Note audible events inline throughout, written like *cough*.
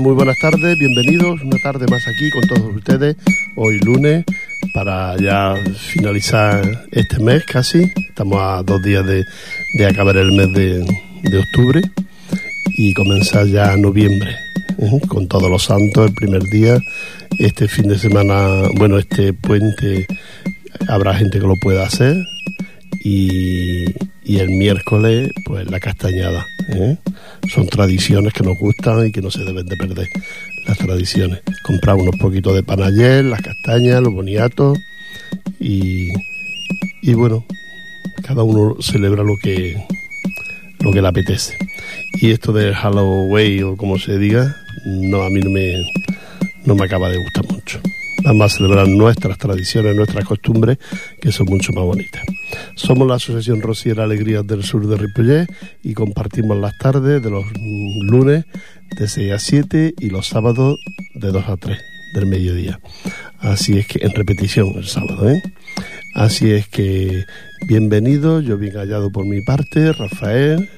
Muy buenas tardes, bienvenidos una tarde más aquí con todos ustedes, hoy lunes, para ya finalizar este mes casi, estamos a dos días de, acabar el mes de, octubre y comenzar ya noviembre, ¿eh? con todos los santos, el primer día, este fin de semana, bueno, este puente habrá gente que lo pueda hacer y, y el miércoles pues la castañada. ¿eh? Son tradiciones que nos gustan y que no se deben de perder, las tradiciones. Comprar unos poquitos de pan ayer, las castañas, los boniatos y, y bueno, cada uno celebra lo que, lo que le apetece. Y esto de Halloween o como se diga, no a mí no me, no me acaba de gustar mucho. Vamos a celebrar nuestras tradiciones, nuestras costumbres, que son mucho más bonitas. Somos la Asociación Rociera Alegrías del Sur de Ripollet y compartimos las tardes de los lunes de 6 a 7 y los sábados de 2 a 3 del mediodía. Así es que, en repetición el sábado, ¿eh? Así es que, bienvenido, yo bien hallado por mi parte, Rafael,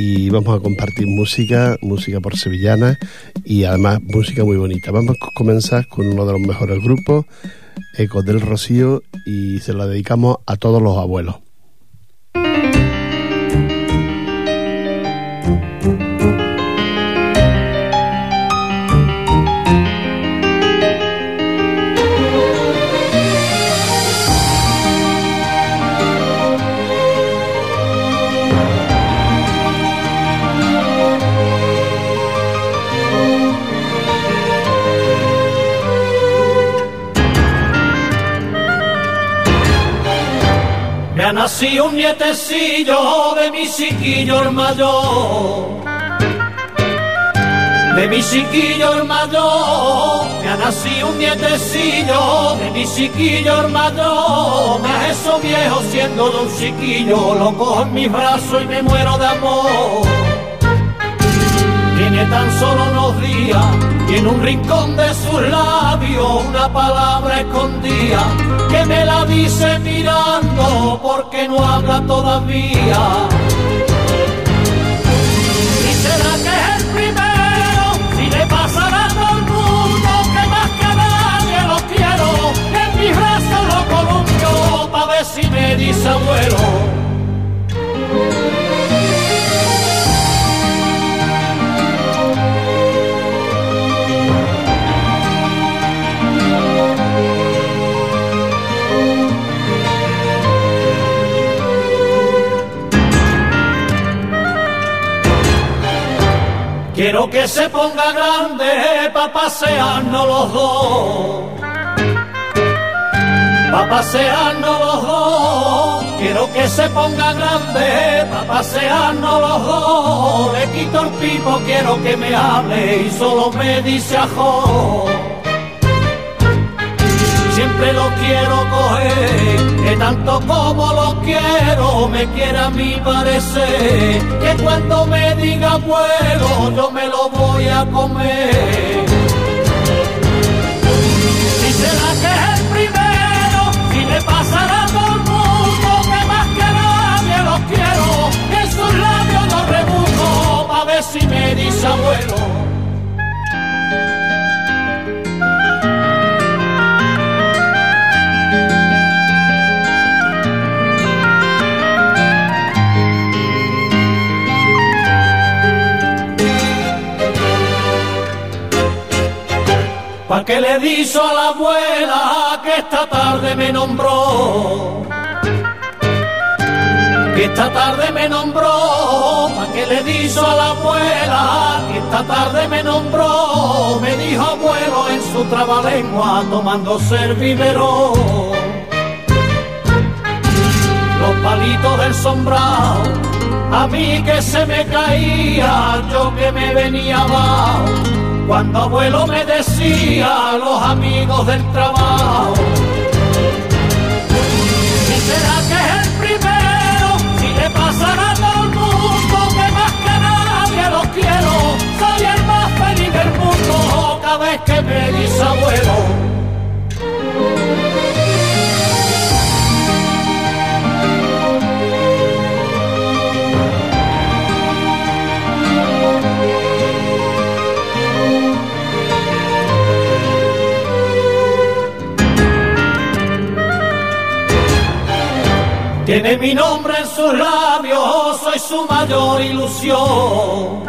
y vamos a compartir música, música por sevillana y además música muy bonita. Vamos a comenzar con uno de los mejores grupos, Ecos del Rocío, y se la dedicamos a todos los abuelos. Nací un nietecillo de mi chiquillo el mayor. De mi chiquillo el mayor, me ha nacido un nietecillo, de mi chiquillo el me hecho viejo siendo de un chiquillo, lo cojo en mis brazos y me muero de amor. Tiene tan solo unos días y en un rincón de sus labios una palabra escondida que me la dice mirando porque no habla todavía. Y será que es el primero, si le pasará todo el mundo que más que nadie lo quiero, en mis brazos lo columpio para ver si me dice abuelo. Quiero que se ponga grande pa' pasearnos los dos. Pa' pasearnos los dos. Quiero que se ponga grande pa' pasearnos los dos. Le quito el pipo, quiero que me hable y solo me dice ajo siempre lo quiero coger, que tanto como lo quiero, me quiere a mi parecer, que cuando me diga bueno, yo me lo voy a comer. Si será que es el primero, si le pasará todo el mundo, que más que nadie lo quiero, que en sus labios no rebujo, a ver si me dice abuelo. Pa' que le dijo a la abuela que esta tarde me nombró. Que esta tarde me nombró, pa' que le dijo a la abuela que esta tarde me nombró. Me dijo abuelo en su trabalengua tomándose el vivero. Los palitos del sombrado, a mí que se me caía, yo que me venía abajo cuando abuelo me decía los amigos del trabajo. Si será que es el primero, si le pasará a todo el mundo que más que nadie lo quiero, soy el más feliz del mundo cada vez que me dice abuelo. Tiene mi nombre en sus labios, soy su mayor ilusión.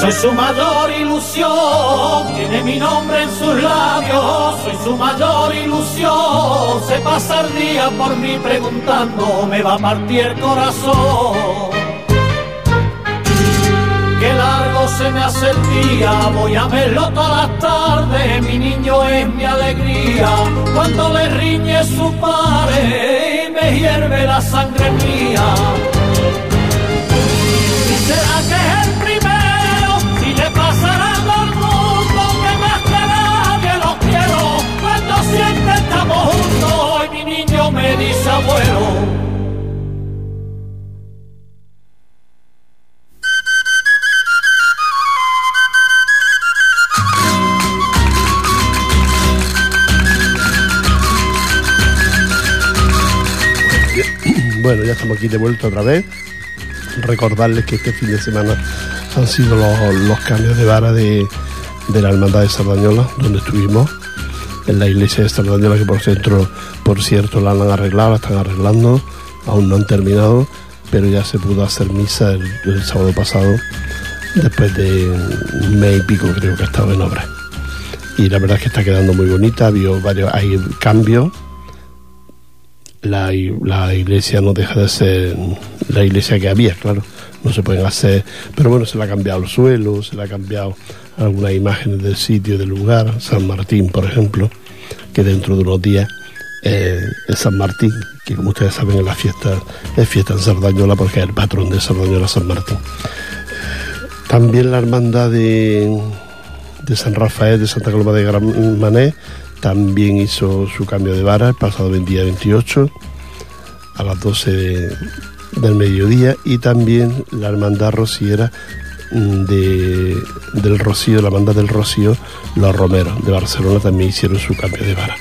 Soy su mayor ilusión, tiene mi nombre en sus labios, soy su mayor ilusión. Se pasa el día por mí preguntando, me va a partir el corazón. Se me hace el día, voy a verlo todas las tardes, mi niño es mi alegría. Cuando le riñe su padre me hierve la sangre mía. ¿Y será que aquí de vuelta otra vez. Recordarles que este fin de semana han sido los, cambios de vara de, la Hermandad de Sardañola, donde estuvimos en la iglesia de Sardañola, que por centro, por cierto, la han arreglado, la están arreglando, aún no han terminado, pero ya se pudo hacer misa el, sábado pasado, después de un mes y pico creo que ha estado en obra. Y la verdad es que está quedando muy bonita, habido varios, hay cambios la, la iglesia no deja de ser la iglesia que había, claro. No se pueden hacer, pero bueno, se le ha cambiado el suelo, se le ha cambiado algunas imágenes del sitio, del lugar, San Martín, por ejemplo, que dentro de unos días eh, es San Martín, que como ustedes saben es la fiesta, es fiesta en Sardañola porque es el patrón de Sardañola San Martín. También la hermandad de, de San Rafael de Santa Coloma de Gran Mané también hizo su cambio de vara el pasado día 28 a las 12 del mediodía y también la hermandad rociera mm, de, del Rocío, la hermandad del Rocío, los Romeros de Barcelona también hicieron su cambio de vara.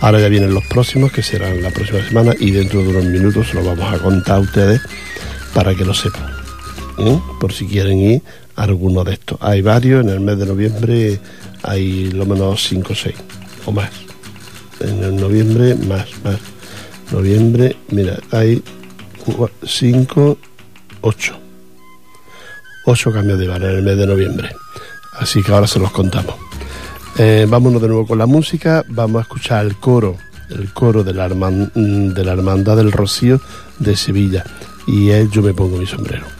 Ahora ya vienen los próximos, que serán la próxima semana, y dentro de unos minutos se lo vamos a contar a ustedes para que lo sepan. ¿eh? Por si quieren ir a alguno de estos. Hay varios, en el mes de noviembre hay lo menos 5 o 6 o más. En el noviembre, más, más. Noviembre, mira, hay 5, 8. 8 cambios de vara en el mes de noviembre. Así que ahora se los contamos. Eh, vámonos de nuevo con la música. Vamos a escuchar el coro, el coro de la, de la Hermandad del Rocío de Sevilla. Y es Yo me pongo mi sombrero.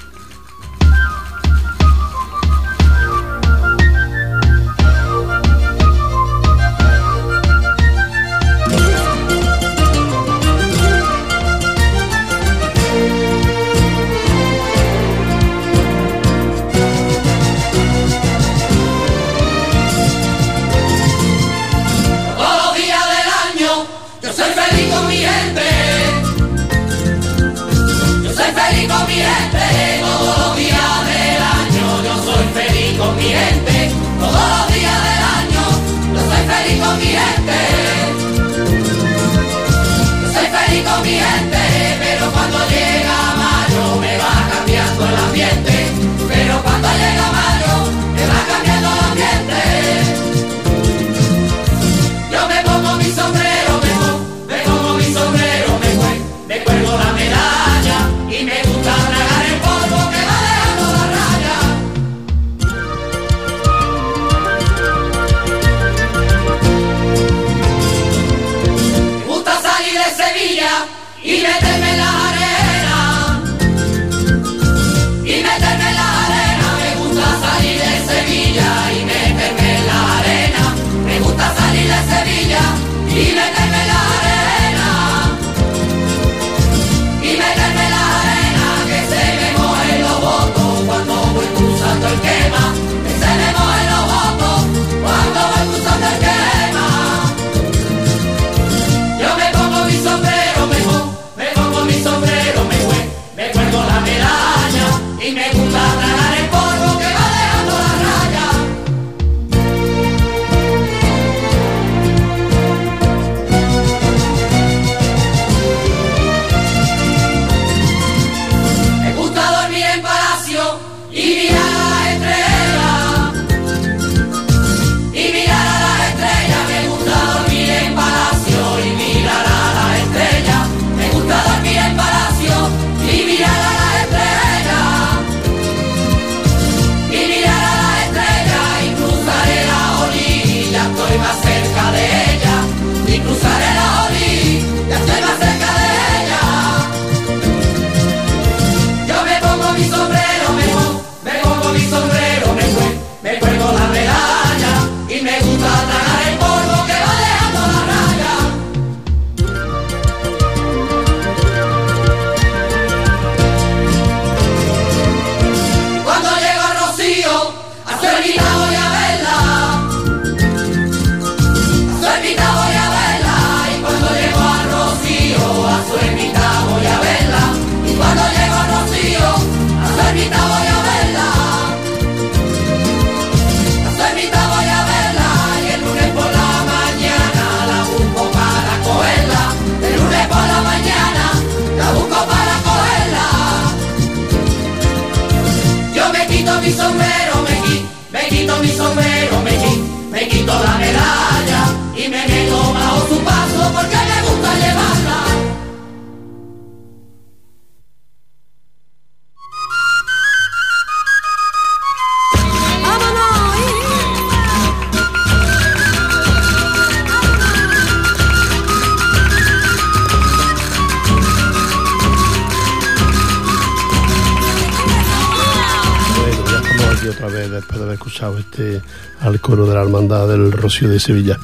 Rocío de Sevilla.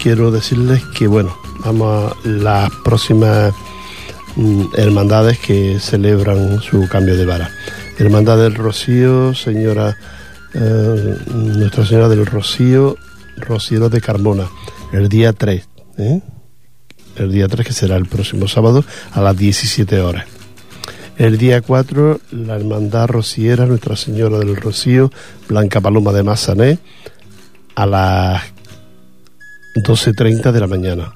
Quiero decirles que, bueno, vamos a las próximas mm, hermandades que celebran su cambio de vara. Hermandad del Rocío, señora eh, Nuestra Señora del Rocío, Rocío de Carmona, el día 3, ¿eh? el día 3 que será el próximo sábado a las 17 horas. El día 4, la Hermandad Rociera Nuestra Señora del Rocío, Blanca Paloma de Mazané, a las 12.30 de la mañana.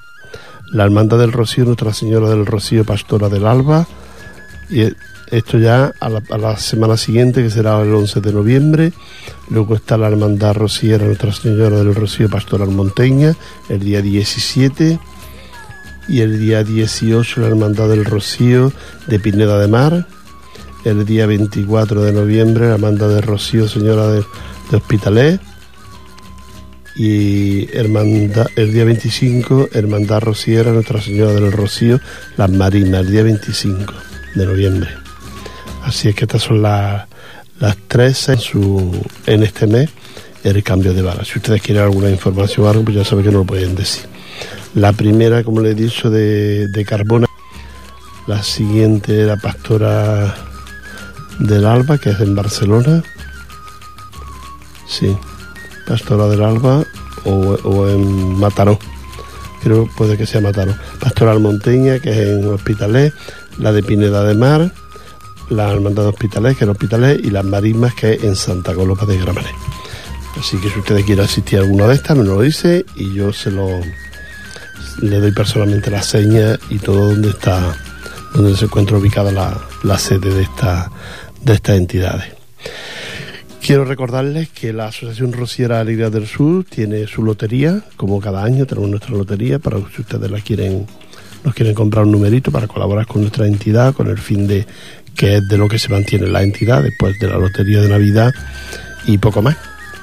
La Hermandad del Rocío Nuestra Señora del Rocío, Pastora del Alba, y esto ya a la, a la semana siguiente, que será el 11 de noviembre. Luego está la Hermandad Rociera Nuestra Señora del Rocío, Pastoral Monteña, el día 17 y el día 18 la Hermandad del Rocío de Pineda de Mar, el día 24 de noviembre la Hermandad del Rocío Señora de, de Hospitalet y hermandad, el día 25 Hermandad Rociera Nuestra Señora del Rocío Las Marinas, el día 25 de noviembre. Así es que estas son las, las tres en, su, en este mes el cambio de vara. Si ustedes quieren alguna información o algo, pues ya saben que no lo pueden decir. La primera, como le he dicho, de, de Carbona. La siguiente, la pastora del Alba, que es en Barcelona. Sí, pastora del Alba o, en Mataró. Creo puede que sea Mataró. Pastoral Monteña, que es en Hospitalet. La de Pineda de Mar. La Hermandad de Hospitalet, que es en Hospitalet. Y las Marismas, que es en Santa Coloma de Gramenet. Así que si ustedes quieren asistir a alguna de estas, me lo dice y yo se lo le doy personalmente la seña y todo donde está donde se encuentra ubicada la, la sede de esta de estas entidades. Quiero recordarles que la Asociación Rociera Alegría del Sur tiene su lotería, como cada año tenemos nuestra lotería, para si ustedes la quieren, nos quieren comprar un numerito para colaborar con nuestra entidad, con el fin de que es de lo que se mantiene la entidad después de la lotería de Navidad y poco más,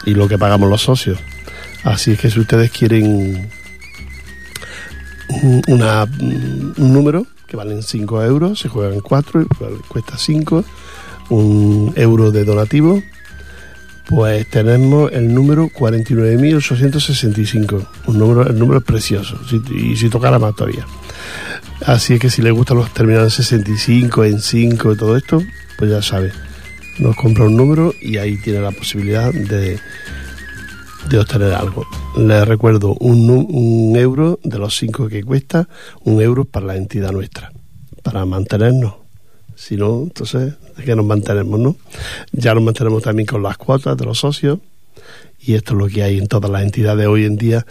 y lo que pagamos los socios. Así es que si ustedes quieren una, un número que valen 5 euros, se juegan 4, cuesta 5, un euro de donativo, pues tenemos el número 49.865, un número, el número es precioso, y si tocara más todavía. Así es que si les gustan los terminales en 65, en 5 y todo esto, pues ya sabe, nos compra un número y ahí tiene la posibilidad de de obtener algo. Les recuerdo, un, un euro de los cinco que cuesta, un euro para la entidad nuestra, para mantenernos. Si no, entonces, ¿de qué nos mantenemos, no? Ya nos mantenemos también con las cuotas de los socios, y esto es lo que hay en todas las entidades hoy en día.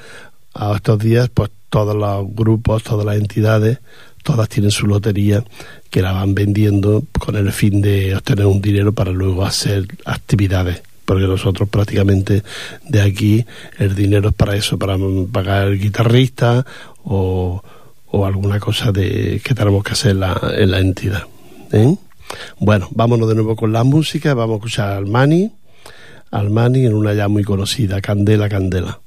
A estos días, pues todos los grupos, todas las entidades, todas tienen su lotería que la van vendiendo con el fin de obtener un dinero para luego hacer actividades porque nosotros prácticamente de aquí el dinero es para eso, para pagar el guitarrista o, o alguna cosa de que tenemos que hacer la, en la entidad. ¿Eh? Bueno, vámonos de nuevo con la música, vamos a escuchar al Mani, al Mani en una ya muy conocida, Candela, Candela.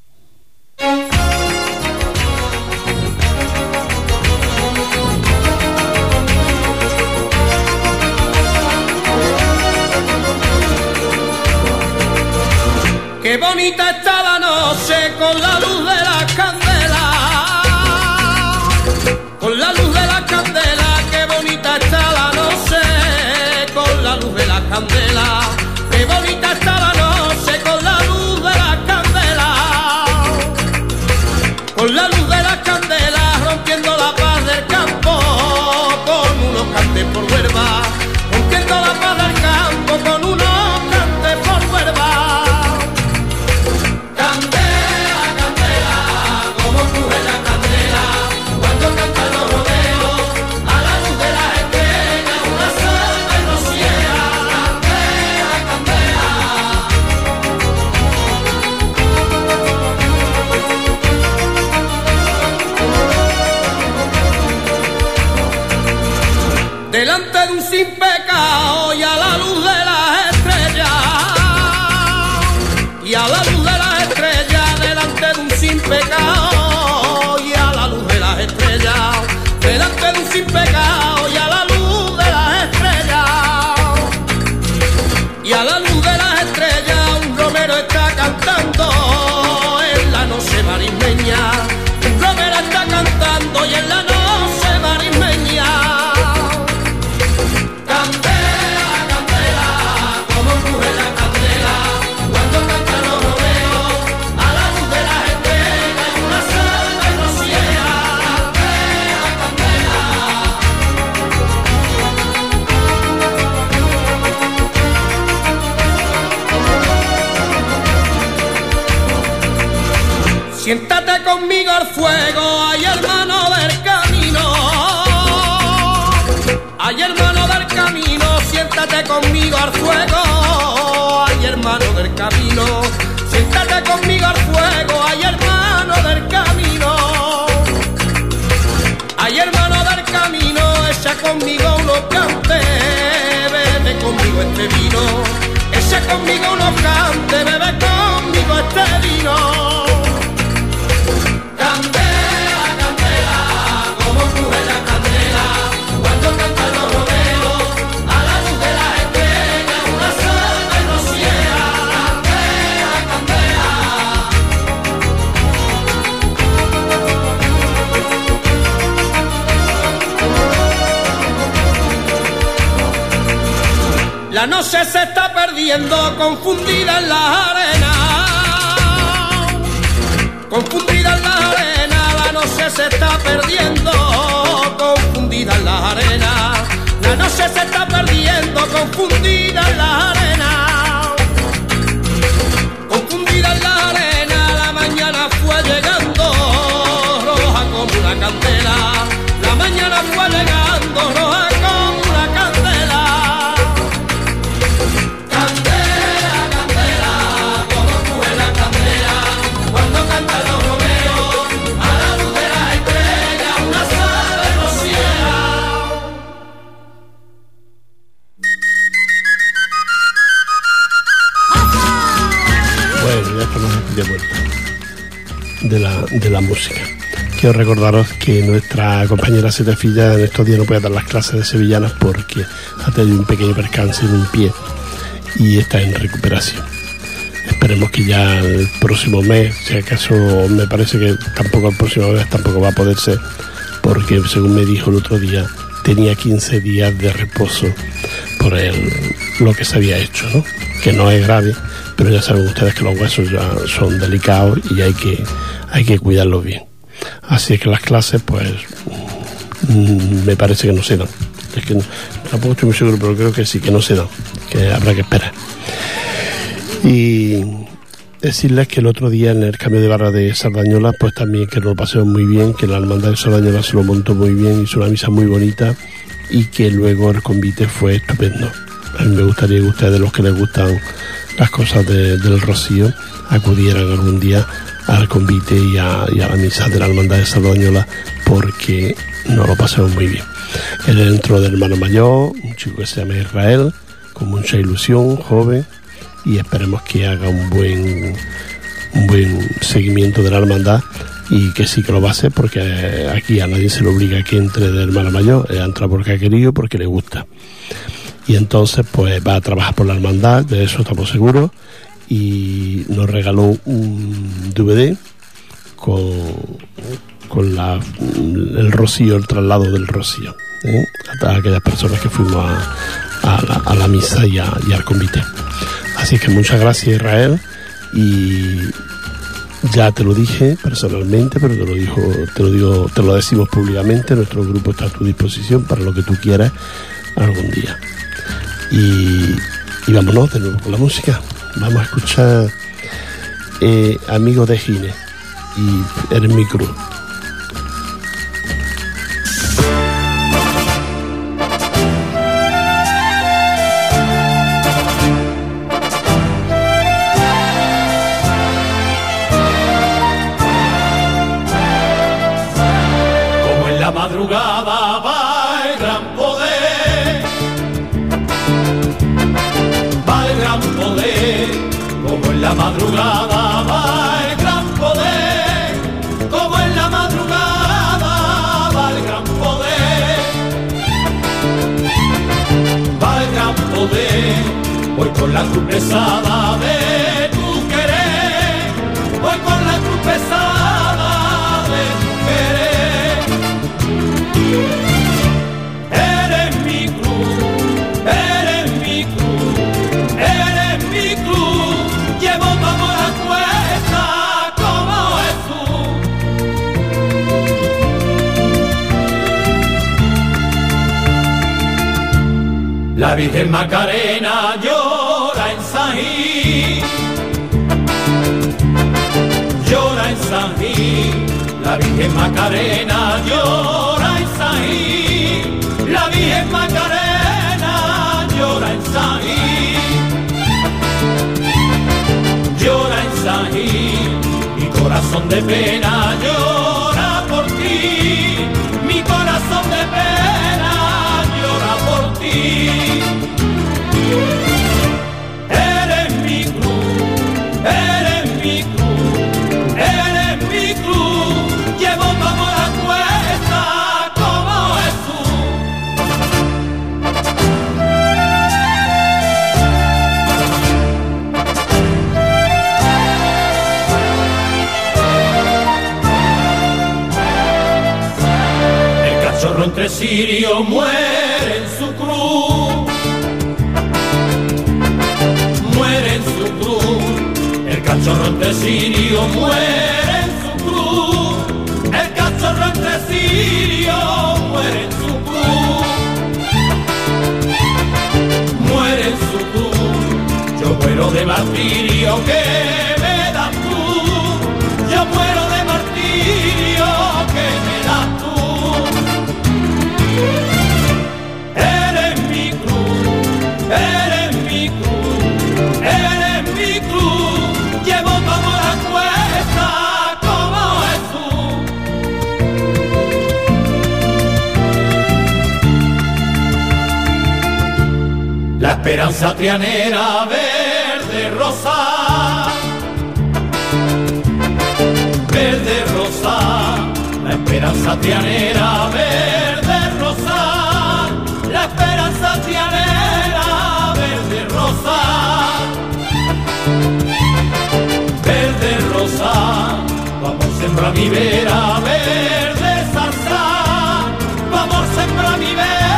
delante de un sin pecado y a la luz de conmigo unos cantes, bebe conmigo este vino. Echa conmigo unos cantes, bebe conmigo este vino. Noche se está perdiendo, confundida en la arena. Confundida en la arena, la noche se está perdiendo. Confundida en la arena, la noche se está perdiendo. Confundida en la arena. De la, música. Quiero recordaros que nuestra compañera Setefilla en estos días no puede dar las clases de sevillanas porque ha tenido un pequeño percance en un pie y está en recuperación. Esperemos que ya el próximo mes, si acaso me parece que tampoco el próximo mes tampoco va a poder ser, porque según me dijo el otro día, tenía 15 días de reposo por el, lo que se había hecho, ¿no? Que no es grave, pero ya saben ustedes que los huesos ya son delicados y hay que, hay que cuidarlos bien. Así que las clases, pues, mm, me parece que no se dan. Es que no- tampoco estoy muy seguro, pero creo que sí, que no se dan, que habrá que esperar. Y decirles que el otro día en el cambio de barra de Sardañola, pues también que lo pasemos muy bien, que la hermandad de Sardañola se lo montó muy bien, hizo una misa muy bonita y que luego el convite fue estupendo. A mí me gustaría que ustedes, los que les gustan las cosas de- del Rocío, acudieran algún día al convite y a, y a la misa de la hermandad de Sardañola porque nos lo pasamos muy bien. Él entró del hermano mayor, un chico que se llama Israel, con mucha ilusión, joven, y esperemos que haga un buen un buen seguimiento de la hermandad y que sí que lo va a hacer porque eh, aquí a nadie se le obliga que entre de hermana mayor, eh, entra porque ha querido, porque le gusta. Y entonces pues va a trabajar por la hermandad, de eso estamos seguros, y nos regaló un DVD con, con la, el rocío, el traslado del rocío, ¿eh? a aquellas personas que fuimos a, a la misa y, a- y al convite. Así que muchas gracias Israel y ya te lo dije personalmente, pero te lo dijo, te lo digo, te lo decimos públicamente, nuestro grupo está a tu disposición para lo que tú quieras algún día. Y, y vámonos de nuevo con la música. Vamos a escuchar eh, Amigo de Gine y Eres Corazón de pena llora entre sirio muere en su cruz. Muere en su cruz. El cachorro entre sirio muere en su cruz. El cachorro entre sirio muere en su cruz. Muere en su cruz. Yo muero de martirio que Esperanza trianera verde rosa, verde rosa, la esperanza trianera verde rosa, la esperanza trianera verde rosa, verde rosa, vamos sembrar mi vera verde zarza, vamos sembrar mi vera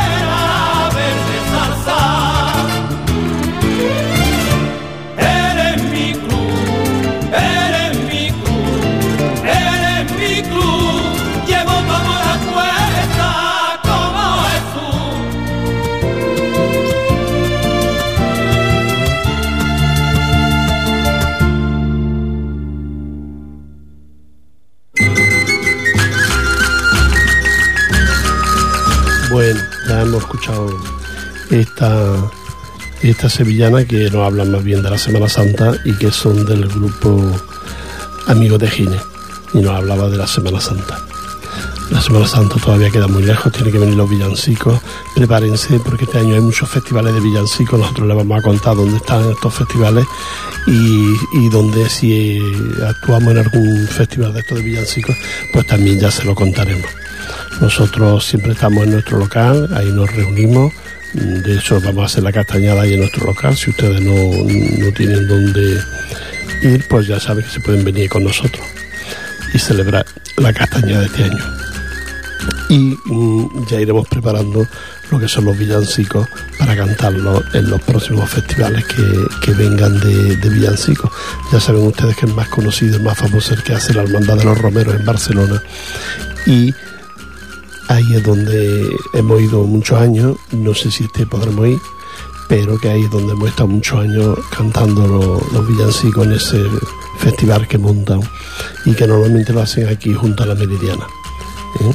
Hemos escuchado esta, esta sevillana que nos hablan más bien de la Semana Santa y que son del grupo Amigos de Gine y nos hablaba de la Semana Santa. La Semana Santa todavía queda muy lejos, tienen que venir los villancicos. Prepárense porque este año hay muchos festivales de villancicos. Nosotros les vamos a contar dónde están estos festivales y, y donde si actuamos en algún festival de estos de villancicos, pues también ya se lo contaremos. Nosotros siempre estamos en nuestro local, ahí nos reunimos. De hecho, vamos a hacer la castañada ahí en nuestro local. Si ustedes no, no tienen dónde ir, pues ya saben que se pueden venir con nosotros y celebrar la castañada de este año. Y mm, ya iremos preparando lo que son los villancicos para cantarlos en los próximos festivales que, que vengan de, villancicos. Ya saben ustedes que el más conocido, el más famoso, es el que hace la Hermandad de los Romeros en Barcelona. Y ahí es donde hemos ido muchos años, no sé si este podremos ir, pero que ahí es donde hemos estado muchos años cantando los, los villancicos en ese festival que montan y que normalmente lo hacen aquí junto a la Meridiana. ¿eh?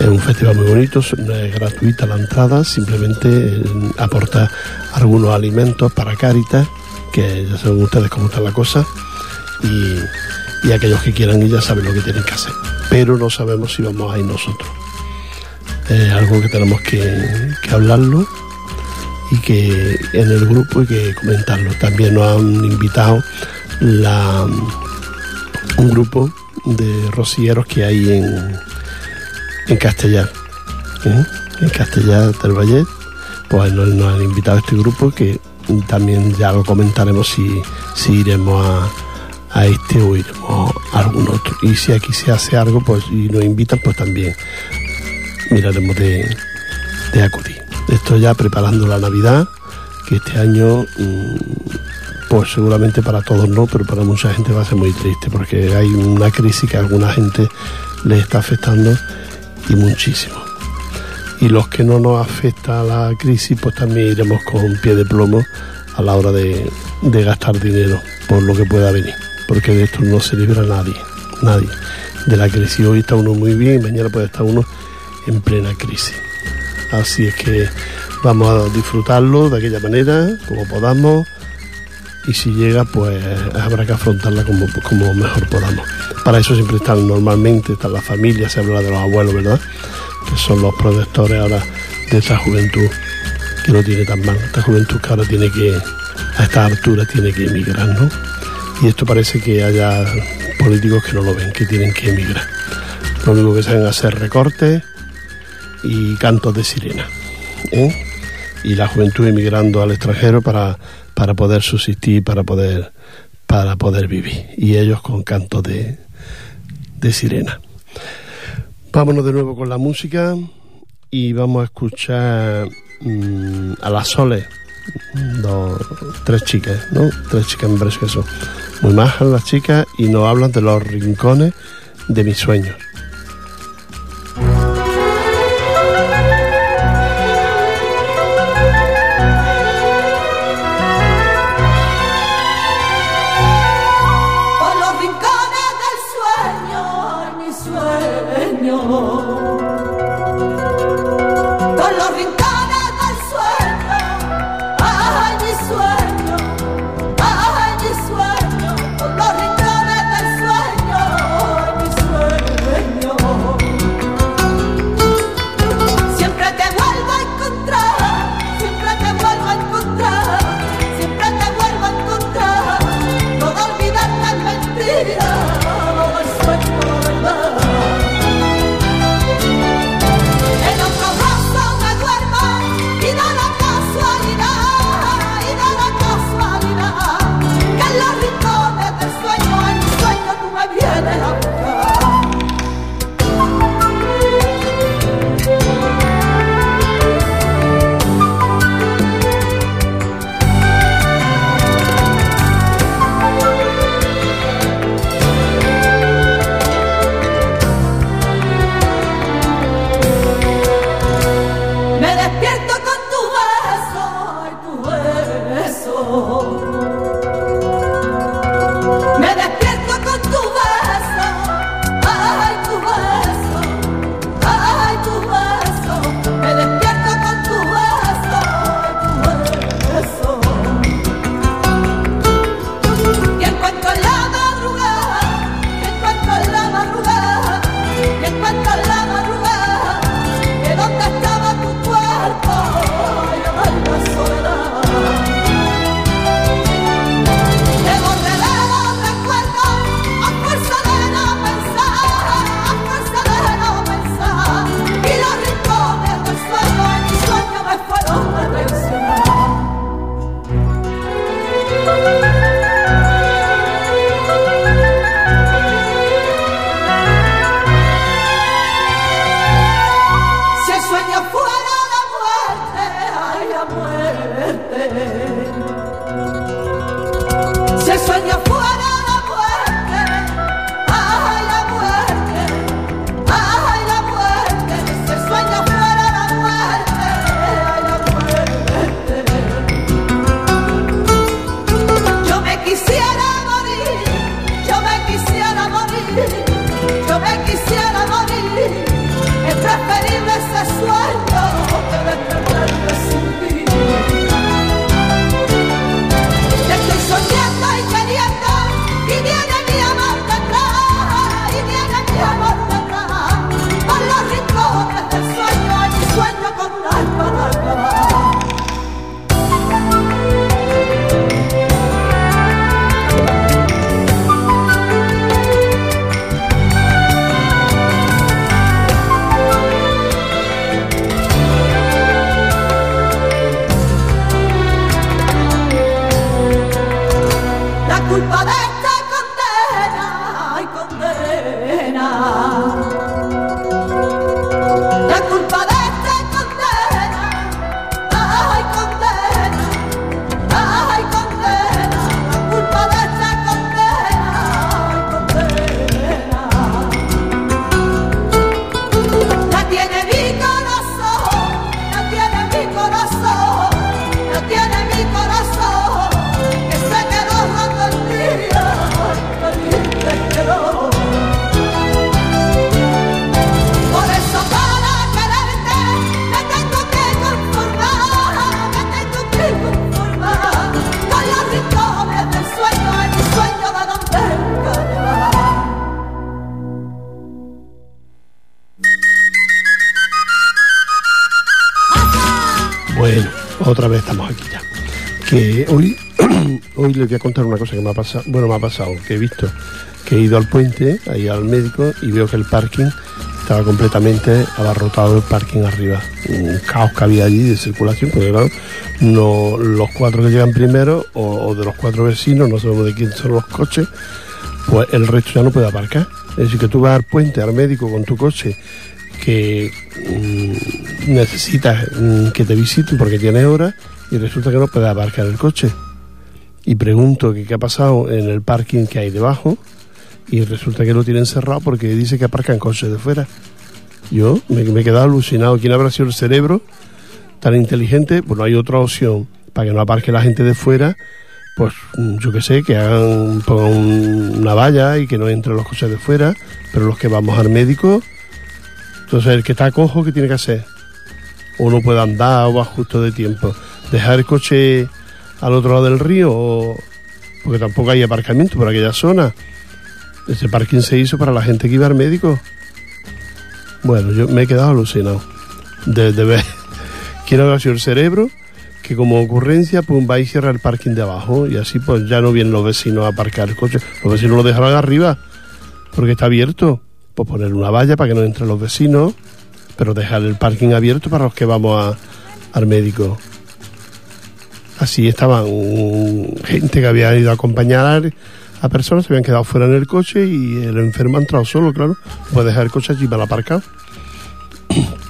Es un festival muy bonito, es gratuita la entrada, simplemente eh, aporta algunos alimentos para Cáritas, que ya saben ustedes cómo está la cosa, y, y aquellos que quieran ir ya saben lo que tienen que hacer. Pero no sabemos si vamos a ir nosotros. Es algo que tenemos que, hablarlo y que en el grupo y que comentarlo. También nos han invitado un grupo de rocieros que hay en, en Castellar, ¿eh? en Castellar del Valle, pues nos, han invitado a este grupo que también ya lo comentaremos si, si iremos a, a este o iremos a algún otro. Y si aquí se hace algo pues y nos invitan, pues también miraremos de, de acudir. Esto ya preparando la Navidad, que este año, mm, pues seguramente para todos no, pero para mucha gente va a ser muy triste, porque hay una crisis que a alguna gente le está afectando y muchísimo. Y los que no nos afecta la crisis, pues también iremos con pie de plomo a la hora de, gastar dinero por lo que pueda venir, porque de esto no se libra nadie, nadie. De la crisis hoy está uno muy bien mañana puede estar uno en plena crisis. Así es que vamos a disfrutarlo de aquella manera, como podamos, y si llega, pues habrá que afrontarla como, como mejor podamos. Para eso siempre están normalmente, están las familias, se habla de los abuelos, ¿verdad? Que son los protectores ahora de esa juventud que no tiene tan mal, esta juventud que ahora tiene que, a esta altura tiene que emigrar, ¿no? Y esto parece que haya políticos que no lo ven, que tienen que emigrar. Lo único que saben hacer recortes y cantos de sirena. ¿eh? Y la juventud emigrando al extranjero para, para poder subsistir, para poder, para poder vivir. Y ellos con cantos de, de sirena. Vámonos de nuevo con la música y vamos a escuchar mmm, a las soles. Dos, tres chicas, ¿no? Tres chicas me parece que son muy majas las chicas y nos hablan de los rincones de mis sueños. Cosa que me ha pasado, bueno, me ha pasado, que he visto, que he ido al puente, ahí al médico, y veo que el parking estaba completamente abarrotado el parking arriba. Un caos que había allí de circulación, porque claro, no, los cuatro que llegan primero, o, de los cuatro vecinos, no sabemos de quién son los coches, pues el resto ya no puede aparcar. Es decir, que tú vas al puente, al médico con tu coche, que mm, necesitas mm, que te visiten porque tienes hora y resulta que no puedes aparcar el coche. Y pregunto que qué ha pasado en el parking que hay debajo y resulta que lo tienen cerrado porque dice que aparcan coches de fuera. Yo me, me he quedado alucinado. ¿Quién habrá sido el cerebro tan inteligente? Pues no hay otra opción para que no aparque la gente de fuera. Pues mm, yo que sé, que hagan pongan un- una valla y que no entren los coches de fuera, pero los que vamos al médico, entonces el que está cojo, ¿qué tiene que hacer? O no puede andar o va justo de tiempo. Dejar el coche al otro lado del río, porque tampoco hay aparcamiento por aquella zona. Ese parking se hizo para la gente que iba al médico. Bueno, yo me he quedado alucinado de, ver. *laughs* Quiero sido el cerebro que como ocurrencia pues va y cierra el parking de abajo y así pues ya no vienen los vecinos a aparcar el coche. Los vecinos lo dejarán arriba porque está abierto. Pues poner una valla para que no entren los vecinos, pero dejar el parking abierto para los que vamos a- al médico. Así estaban mm, gente que había ido a acompañar a personas, se habían quedado fuera en el coche y el enfermo ha entrado solo, claro. Puede dejar el coche allí mal aparcado. *clears throat*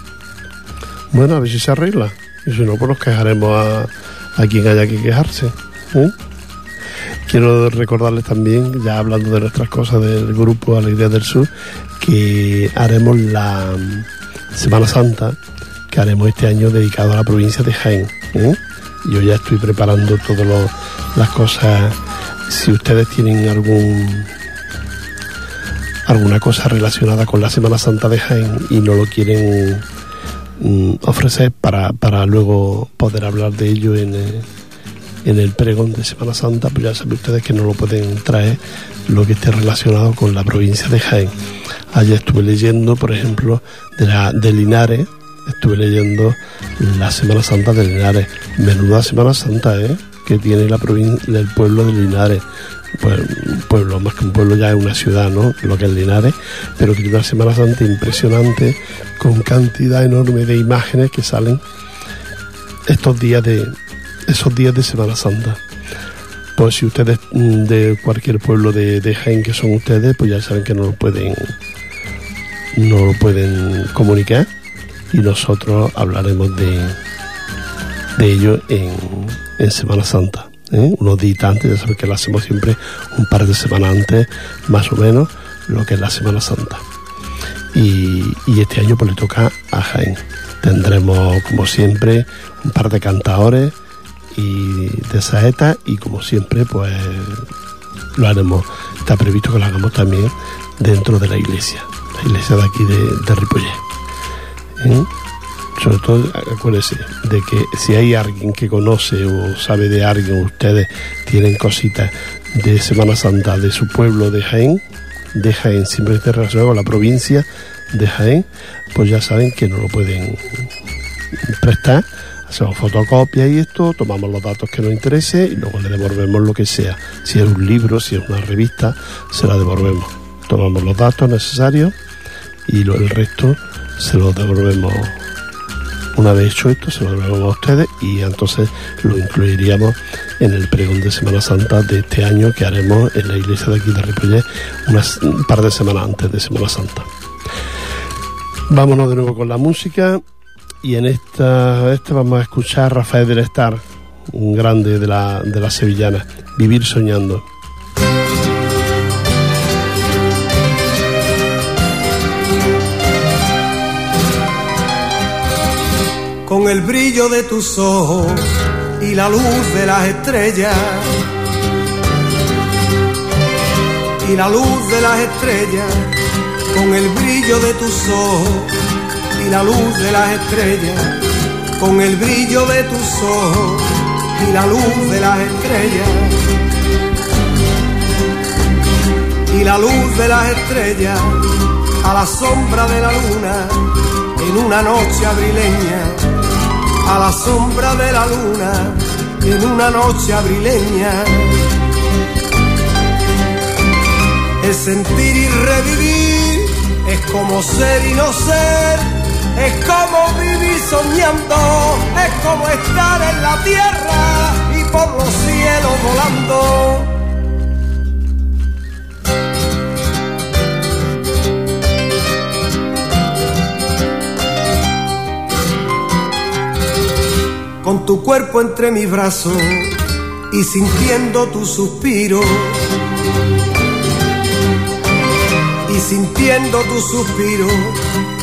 Bueno, a ver si se arregla. Y si no, pues nos quejaremos a, a quien haya que quejarse. ¿eh? Quiero recordarles también, ya hablando de nuestras cosas del grupo Alegría del Sur, que haremos la mm, Semana Santa, que haremos este año dedicado a la provincia de Jaén. ¿eh? Yo ya estoy preparando todas las cosas. Si ustedes tienen algún alguna cosa relacionada con la Semana Santa de Jaén y no lo quieren mm, ofrecer para, para luego poder hablar de ello en, en el pregón de Semana Santa, pues ya saben ustedes que no lo pueden traer lo que esté relacionado con la provincia de Jaén. Ayer estuve leyendo, por ejemplo, de, la, de Linares, estuve leyendo la Semana Santa de Linares. Menuda Semana Santa, ¿eh? Que tiene la provincia, el pueblo de Linares. Pues pueblo, más que un pueblo ya es una ciudad, ¿no? Lo que es Linares, pero que tiene una Semana Santa impresionante, con cantidad enorme de imágenes que salen estos días de esos días de Semana Santa. Pues si ustedes mm, de cualquier pueblo de, de Jaén que son ustedes, pues ya saben que no lo pueden no lo pueden comunicar y nosotros hablaremos de, de ello en, en Semana Santa. ¿eh? Unos días antes, ya saben que lo hacemos siempre un par de semanas antes, más o menos, lo que es la Semana Santa. Y, este año pues le toca a Jaén. Tendremos, como siempre, un par de cantadores y de saetas y como siempre pues lo haremos, está previsto que lo hagamos también dentro de la iglesia, la iglesia de aquí de, de. ¿Eh? Sobre todo acuérdense de que si hay alguien que conoce o sabe de alguien, ustedes tienen cositas de Semana Santa de su pueblo de Jaén, de Jaén, siempre esté relacionado con la provincia de Jaén, pues ya saben que no lo pueden prestar. Hacemos fotocopia y esto, tomamos los datos que nos interese y luego le devolvemos lo que sea. Si es un libro, si es una revista, se la devolvemos. Tomamos los datos necesarios y lo- el resto se lo devolvemos. Una vez hecho esto, se lo devolvemos a ustedes y entonces lo incluiríamos en el pregón de Semana Santa de este año que haremos en la iglesia de aquí de Ripollet unas, un par de semanas antes de Semana Santa. Vámonos de nuevo con la música y en esta, esta vamos a escuchar a Rafael del Estar, un grande de la, de la sevillana, Vivir Soñando. El brillo de tus ojos y la luz de las estrellas. Y la luz de las estrellas, con el brillo de tus ojos y la luz de las estrellas, con el brillo de tus ojos y la luz de las estrellas. Y la luz de las estrellas a la sombra de la luna en una noche abrileña a la sombra de la luna en una noche abrileña. Es sentir y revivir, es como ser y no ser, es como vivir soñando, es como estar en la tierra y por los cielos volando. Con tu cuerpo entre mis brazos y sintiendo tu suspiro. Y sintiendo tu suspiro,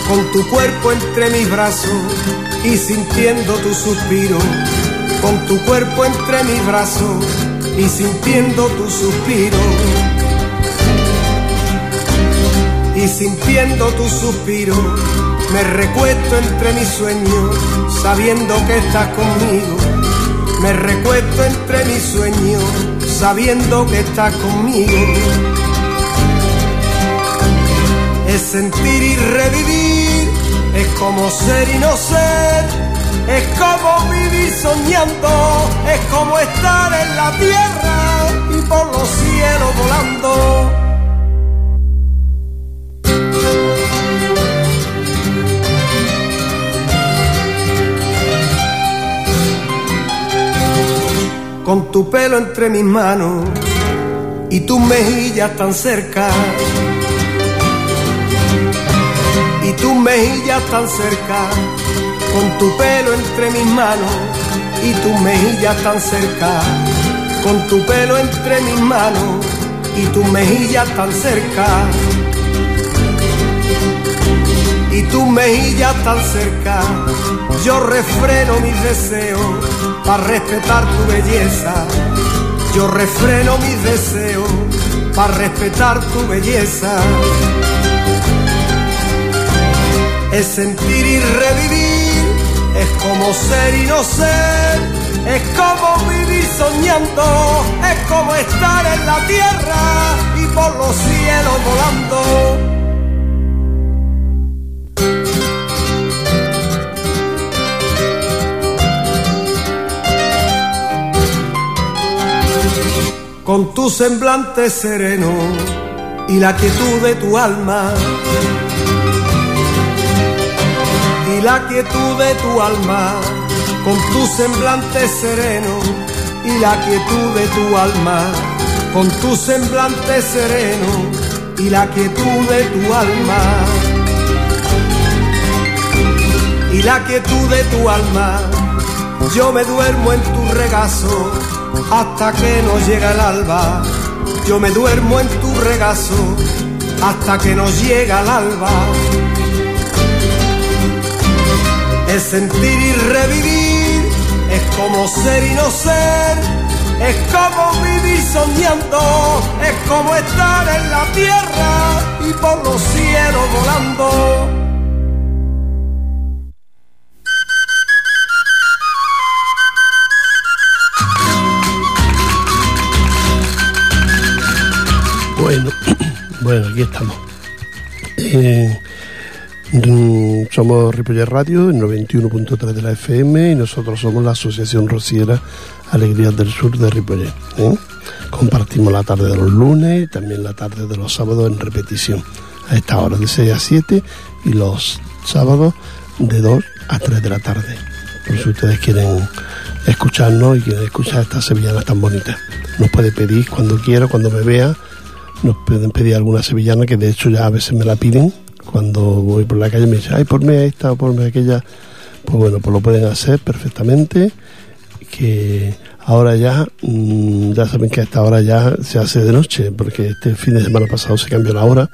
con tu cuerpo entre mis brazos y sintiendo tu suspiro, con tu cuerpo entre mis brazos y sintiendo tu suspiro. Y sintiendo tu suspiro, me recuesto entre mis sueños, sabiendo que estás conmigo. Me recuesto entre mis sueños, sabiendo que estás conmigo. Es sentir y revivir, es como ser y no ser, es como vivir soñando, es como estar en la tierra y por los cielos volando. Con tu pelo entre mis manos y tus mejillas tan cerca. Y tus mejillas tan cerca, con tu pelo entre mis manos y tus mejillas tan cerca, con tu pelo entre mis manos y tus mejillas tan cerca. Y tus mejillas tan cerca, yo refreno mis deseos para respetar tu belleza. Yo refreno mis deseos para respetar tu belleza. Es sentir y revivir, es como ser y no ser, es como vivir soñando, es como estar en la tierra y por los cielos volando. Con tu semblante sereno y la quietud de tu alma. Y la quietud de tu alma, con tu semblante sereno y la quietud de tu alma, con tu semblante sereno y la quietud de tu alma. Y la quietud de tu alma, yo me duermo en tu regazo hasta que nos llega el alba. Yo me duermo en tu regazo hasta que nos llega el alba. Es sentir y revivir, es como ser y no ser, es como vivir soñando, es como estar en la tierra y por los cielos volando. Bueno, aquí estamos. Eh, mm, somos Ripollet Radio, en 91.3 de la FM, y nosotros somos la Asociación Rociera Alegrías del Sur de Ripollet. ¿eh? Compartimos la tarde de los lunes y también la tarde de los sábados en repetición, a esta hora de 6 a 7 y los sábados de 2 a 3 de la tarde. Por si ustedes quieren escucharnos y quieren escuchar estas sevillanas tan bonitas. Nos puede pedir cuando quiera, cuando me vea, nos pueden pedir alguna sevillana que de hecho ya a veces me la piden. Cuando voy por la calle me dicen ay ponme esta o ponme aquella pues bueno pues lo pueden hacer perfectamente que ahora ya mmm, ya saben que a esta hora ya se hace de noche porque este fin de semana pasado se cambió la hora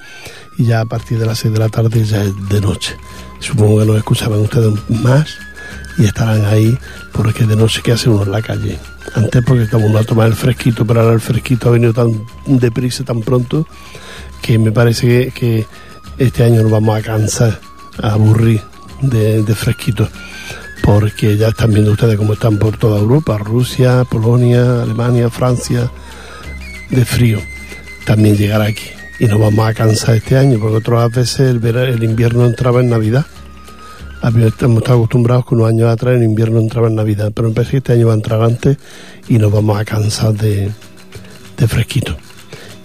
y ya a partir de las 6 de la tarde ya es de noche. Supongo que nos escucharán ustedes más y estarán ahí porque de noche que hace uno en la calle antes porque estamos a tomar el fresquito, pero ahora el fresquito ha venido tan deprisa, tan pronto, que me parece que, este año nos vamos a cansar, a aburrir de, de fresquito, porque ya están viendo ustedes cómo están por toda Europa, Rusia, Polonia, Alemania, Francia, de frío. También llegará aquí y nos vamos a cansar este año, porque otras veces el, el invierno entraba en Navidad. Hemos estado acostumbrados que unos años atrás en invierno entraba en Navidad, pero me parece que este año va a entrar antes y nos vamos a cansar de, de fresquito.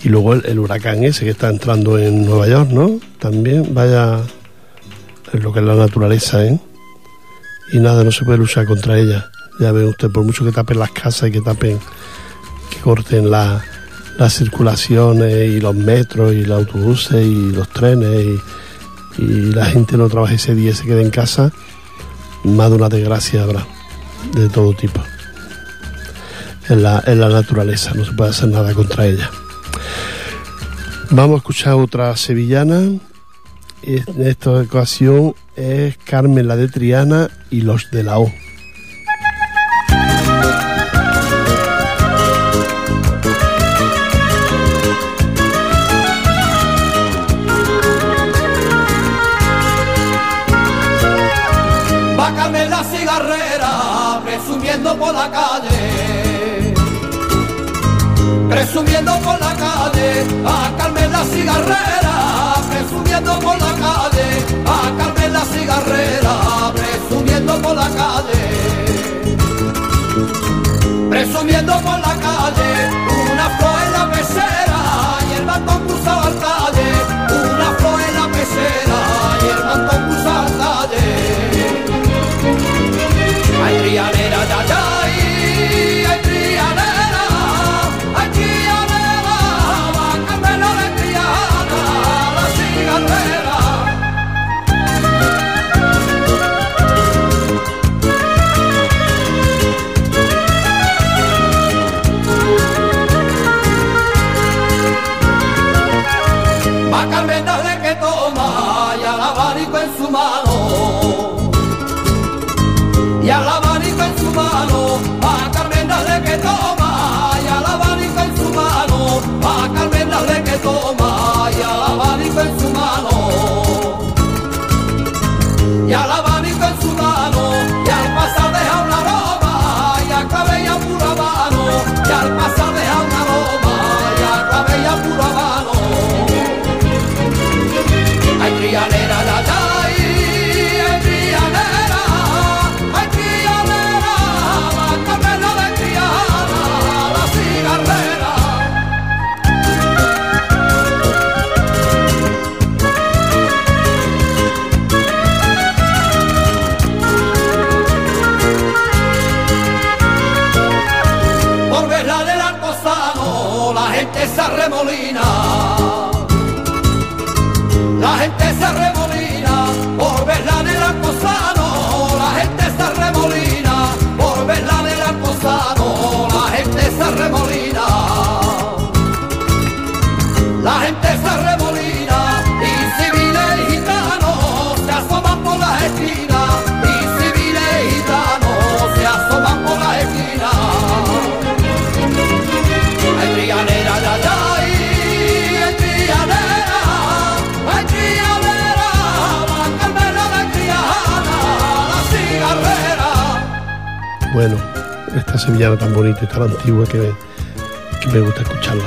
Y luego el, el huracán ese que está entrando en Nueva York, ¿no? También vaya es lo que es la naturaleza, ¿eh? Y nada, no se puede luchar contra ella. Ya ve usted, por mucho que tapen las casas y que tapen, que corten la- las circulaciones y los metros y los autobuses y los trenes y, y la gente no trabaje ese día y se quede en casa, más de una desgracia habrá, de todo tipo. En la, en la naturaleza, no se puede hacer nada contra ella. Vamos a escuchar otra sevillana. En esta ocasión es Carmen la de Triana y los de la O. La cigarrera, presumiendo por la calle. Presumiendo por la calle, a Carmen la cigarrera, presumiendo por la calle, a Carmen la cigarrera, presumiendo por la calle. Presumiendo por la calle, una flor en la pecera y el mantón cruzado al calle, una flor en la pecera y el mantón tan bonita y tan antigua que, me gusta escucharla.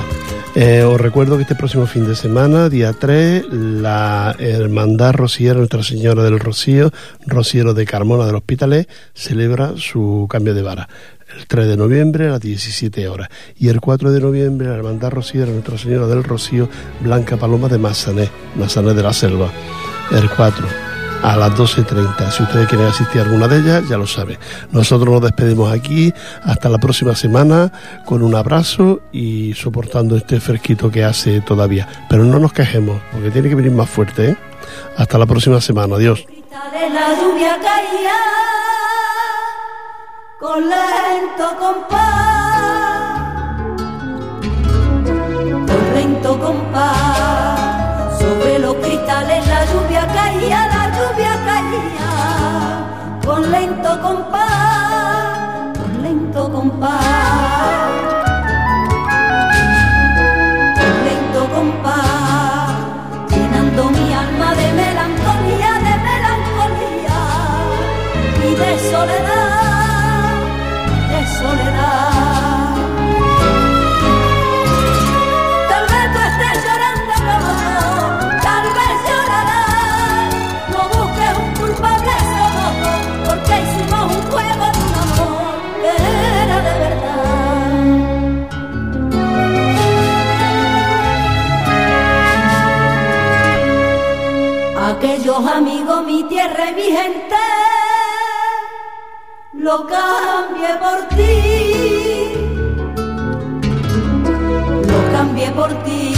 Eh, os recuerdo que este próximo fin de semana, día 3, la Hermandad Rociera Nuestra Señora del Rocío, Rociero de Carmona del Hospitalet, celebra su cambio de vara. El 3 de noviembre a las 17 horas. Y el 4 de noviembre, la Hermandad Rociera Nuestra Señora del Rocío, Blanca Paloma de Massané, Massané de la Selva. El 4 a las 12.30. Si ustedes quieren asistir a alguna de ellas, ya lo saben. Nosotros nos despedimos aquí hasta la próxima semana con un abrazo y soportando este fresquito que hace todavía. Pero no nos quejemos, porque tiene que venir más fuerte. ¿eh? Hasta la próxima semana. Adiós. la lluvia caía con lento compás, con lento compás. Sobre los cristales la lluvia caía, lento compás, con lento compás. Aquellos amigos, mi tierra y mi gente, lo cambié por ti, lo cambié por ti,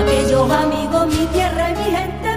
aquellos amigos, mi tierra y mi gente.